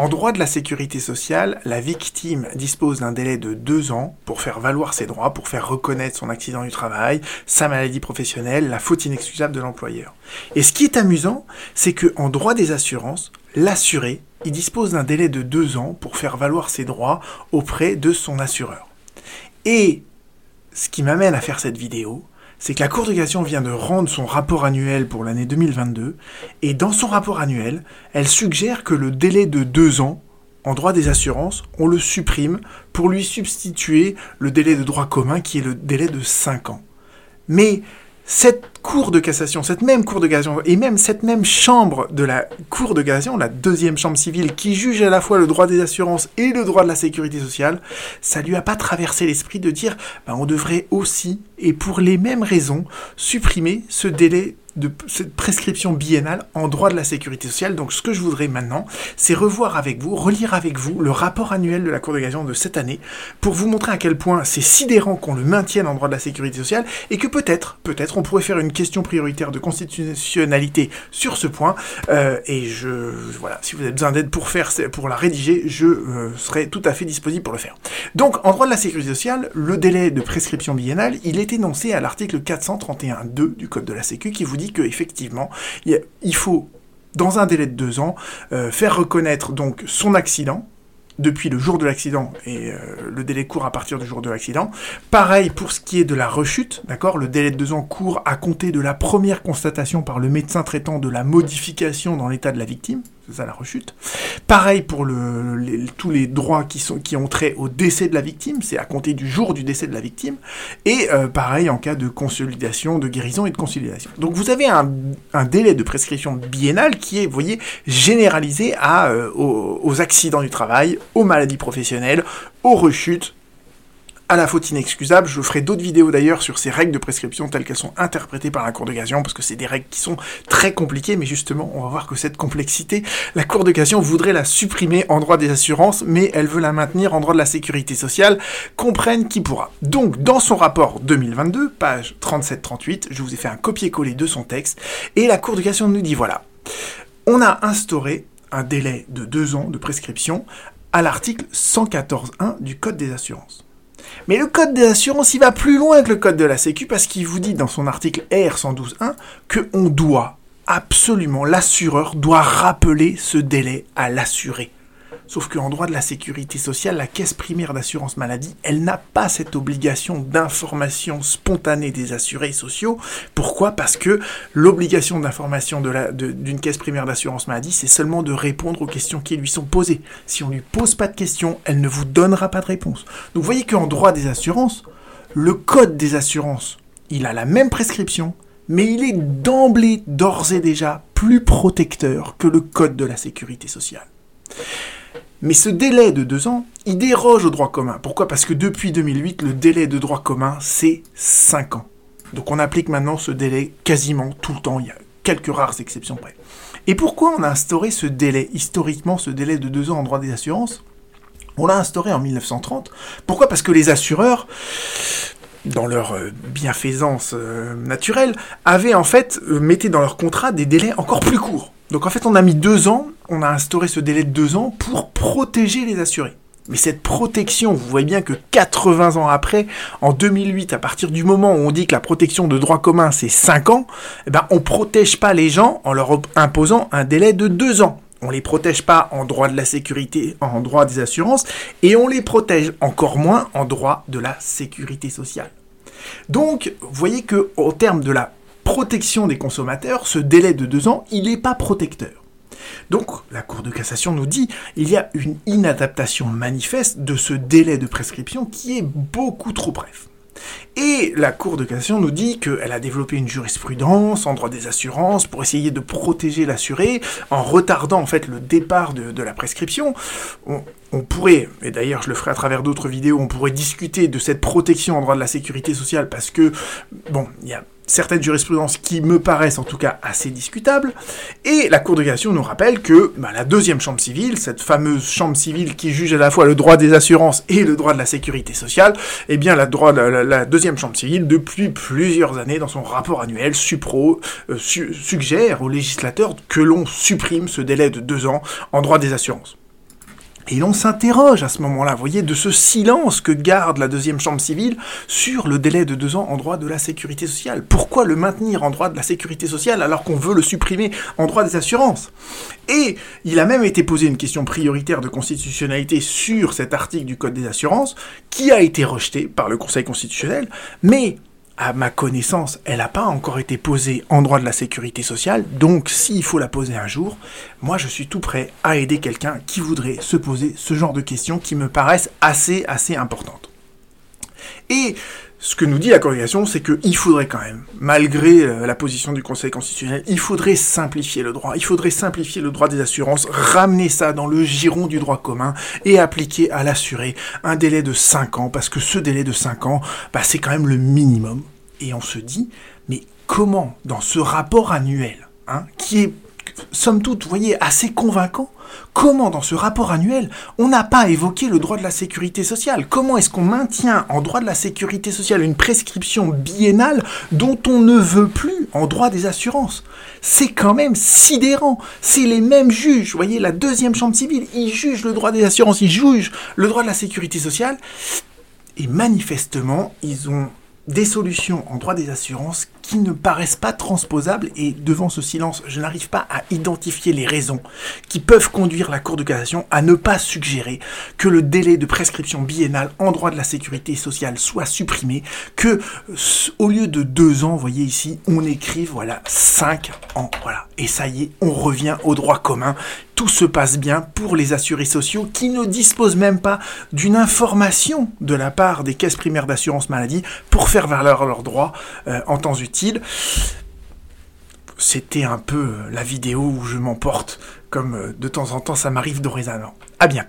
En droit de la sécurité sociale, la victime dispose d'un délai de deux ans pour faire valoir ses droits, pour faire reconnaître son accident du travail, sa maladie professionnelle, la faute inexcusable de l'employeur. Et ce qui est amusant, c'est que en droit des assurances, l'assuré, il dispose d'un délai de deux ans pour faire valoir ses droits auprès de son assureur. Et ce qui m'amène à faire cette vidéo, c'est que la Cour de cassation vient de rendre son rapport annuel pour l'année 2022, et dans son rapport annuel, elle suggère que le délai de deux ans, en droit des assurances, on le supprime pour lui substituer le délai de droit commun qui est le délai de cinq ans. Mais cette cour de cassation, cette même cour de cassation, et même cette même chambre de la cour de cassation, la deuxième chambre civile, qui juge à la fois le droit des assurances et le droit de la sécurité sociale, ça lui a pas traversé l'esprit de dire, ben, on devrait aussi, et pour les mêmes raisons, supprimer ce délai de cette prescription biennale en droit de la sécurité sociale. Donc ce que je voudrais maintenant, c'est revoir avec vous, relire avec vous le rapport annuel de la Cour de cassation de cette année pour vous montrer à quel point c'est sidérant qu'on le maintienne en droit de la sécurité sociale et que peut-être, peut-être on pourrait faire une question prioritaire de constitutionnalité sur ce point. Euh, et je, voilà, si vous avez besoin d'aide pour faire, pour la rédiger, je euh, serai tout à fait disponible pour le faire. Donc en droit de la sécurité sociale, le délai de prescription biennale, il est énoncé à l'article 431.2 du Code de la Sécu qui vous dit que effectivement, il faut dans un délai de deux ans, euh, faire reconnaître donc son accident, depuis le jour de l'accident et euh, le délai court à partir du jour de l'accident. Pareil pour ce qui est de la rechute, d'accord? Le délai de deux ans court à compter de la première constatation par le médecin traitant de la modification dans l'état de la victime, ça la rechute. Pareil pour tous les droits qui, sont, ont trait au décès de la victime, c'est à compter du jour du décès de la victime. Et euh, pareil en cas de consolidation, de guérison et de consolidation. Donc vous avez un, délai de prescription biennale qui est, vous voyez, généralisé à, euh, aux accidents du travail, aux maladies professionnelles, aux rechutes, à la faute inexcusable. Je ferai d'autres vidéos d'ailleurs sur ces règles de prescription telles qu'elles sont interprétées par la Cour de cassation, parce que c'est des règles qui sont très compliquées, mais justement, on va voir que cette complexité, la Cour de cassation voudrait la supprimer en droit des assurances, mais elle veut la maintenir en droit de la sécurité sociale, comprenne qui pourra. Donc, dans son rapport 2022, page 37-38, je vous ai fait un copier-coller de son texte, et la Cour de cassation nous dit voilà, on a instauré un délai de deux ans de prescription à l'article 114.1 du Code des assurances. Mais le Code des assurances, il va plus loin que le Code de la Sécu parce qu'il vous dit dans son article R112.1 que on doit absolument, l'assureur doit rappeler ce délai à l'assuré. Sauf qu'en droit de la sécurité sociale, la caisse primaire d'assurance maladie, elle n'a pas cette obligation d'information spontanée des assurés sociaux. Pourquoi? Parce que l'obligation d'information d'une caisse primaire d'assurance maladie, c'est seulement de répondre aux questions qui lui sont posées. Si on ne lui pose pas de questions, elle ne vous donnera pas de réponse. Donc vous voyez qu'en droit des assurances, le code des assurances, il a la même prescription, mais il est d'emblée, d'ores et déjà, plus protecteur que le code de la sécurité sociale. Mais ce délai de deux ans, il déroge au droit commun. Pourquoi? Parce que depuis 2008, le délai de droit commun, c'est cinq ans. Donc on applique maintenant ce délai quasiment tout le temps. Il y a quelques rares exceptions près. Et pourquoi on a instauré ce délai, historiquement ce délai de deux ans en droit des assurances? On l'a instauré en 1930. Pourquoi? Parce que les assureurs, dans leur euh, bienfaisance euh, naturelle, avaient en fait, euh, mettaient dans leur contrat des délais encore plus courts. Donc en fait, on a mis deux ans, on a instauré ce délai de deux ans pour protéger les assurés. Mais cette protection, vous voyez bien que 80 ans après, en 2008, à partir du moment où on dit que la protection de droit commun c'est 5 ans, eh ben on protège pas les gens en leur imposant un délai de 2 ans. On les protège pas en droit de la sécurité, en droit des assurances, et on les protège encore moins en droit de la sécurité sociale. Donc, vous voyez que au terme de la protection des consommateurs, ce délai de deux ans, il n'est pas protecteur. Donc, la Cour de cassation nous dit il y a une inadaptation manifeste de ce délai de prescription qui est beaucoup trop bref. Et la Cour de cassation nous dit qu'elle a développé une jurisprudence en droit des assurances pour essayer de protéger l'assuré en retardant en fait le départ de, la prescription. On, on, pourrait, et d'ailleurs je le ferai à travers d'autres vidéos, on pourrait discuter de cette protection en droit de la sécurité sociale parce que, bon, il y a certaines jurisprudences qui me paraissent en tout cas assez discutables. Et la Cour de cassation nous rappelle que bah, la deuxième chambre civile, cette fameuse chambre civile qui juge à la fois le droit des assurances et le droit de la sécurité sociale, eh bien la, deuxième chambre civile, depuis plusieurs années, dans son rapport annuel, supro, euh, suggère aux législateurs que l'on supprime ce délai de deux ans en droit des assurances. Et l'on s'interroge à ce moment-là, vous voyez, de ce silence que garde la deuxième chambre civile sur le délai de deux ans en droit de la sécurité sociale. Pourquoi le maintenir en droit de la sécurité sociale alors qu'on veut le supprimer en droit des assurances? Et il a même été posé une question prioritaire de constitutionnalité sur cet article du Code des assurances, qui a été rejeté par le Conseil constitutionnel, mais à ma connaissance, elle n'a pas encore été posée en droit de la sécurité sociale, donc s'il faut la poser un jour, moi je suis tout prêt à aider quelqu'un qui voudrait se poser ce genre de questions qui me paraissent assez, assez importantes. Et ce que nous dit la congrégation, c'est qu'il faudrait quand même, malgré euh, la position du Conseil constitutionnel, il faudrait simplifier le droit. Il faudrait simplifier le droit des assurances, ramener ça dans le giron du droit commun et appliquer à l'assuré un délai de 5 ans, parce que ce délai de 5 ans, bah, c'est quand même le minimum. Et on se dit, mais comment, dans ce rapport annuel, hein, qui est somme toute, vous voyez, assez convaincant. Comment, dans ce rapport annuel, on n'a pas évoqué le droit de la sécurité sociale? Comment est-ce qu'on maintient en droit de la sécurité sociale une prescription biennale dont on ne veut plus en droit des assurances? C'est quand même sidérant. C'est les mêmes juges. Vous voyez, la deuxième chambre civile, ils jugent le droit des assurances, ils jugent le droit de la sécurité sociale. Et manifestement, ils ont des solutions en droit des assurances qui ne paraissent pas transposables et devant ce silence, je n'arrive pas à identifier les raisons qui peuvent conduire la Cour de cassation à ne pas suggérer que le délai de prescription biennale en droit de la sécurité sociale soit supprimé, que au lieu de deux ans, vous voyez ici, on écrive voilà cinq ans, voilà, et ça y est, on revient au droit commun tout se passe bien pour les assurés sociaux qui ne disposent même pas d'une information de la part des caisses primaires d'assurance maladie pour faire valoir leurs droits euh, en temps utile. C'était un peu la vidéo où je m'emporte, comme euh, de temps en temps ça m'arrive dorénavant. À bientôt.